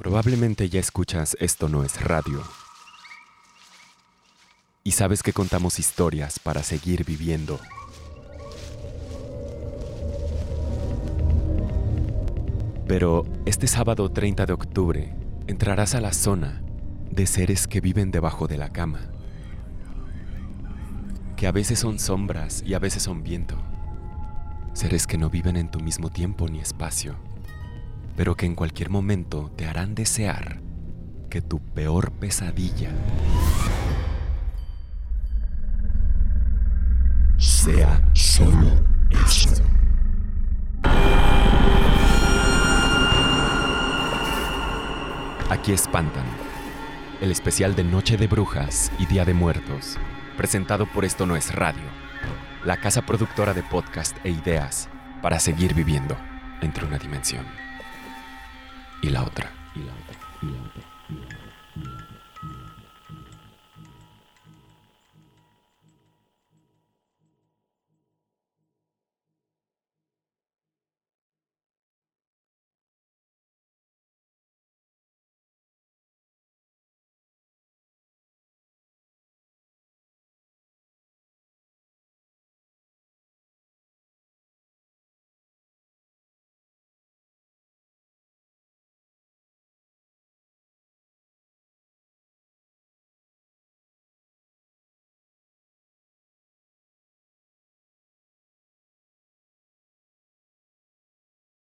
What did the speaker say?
Probablemente ya escuchas Esto no es radio. Y sabes que contamos historias para seguir viviendo. Pero este sábado 30 de octubre entrarás a la zona de seres que viven debajo de la cama. Que a veces son sombras y a veces son viento. Seres que no viven en tu mismo tiempo ni espacio, pero que en cualquier momento te harán desear que tu peor pesadilla sea solo eso. Aquí espantan. El especial de Noche de Brujas y Día de Muertos, presentado por Esto No es Radio, la casa productora de podcast e ideas para seguir viviendo entre una dimensión y la otra. Y la otra. Y la otra. Y la otra. Y la otra.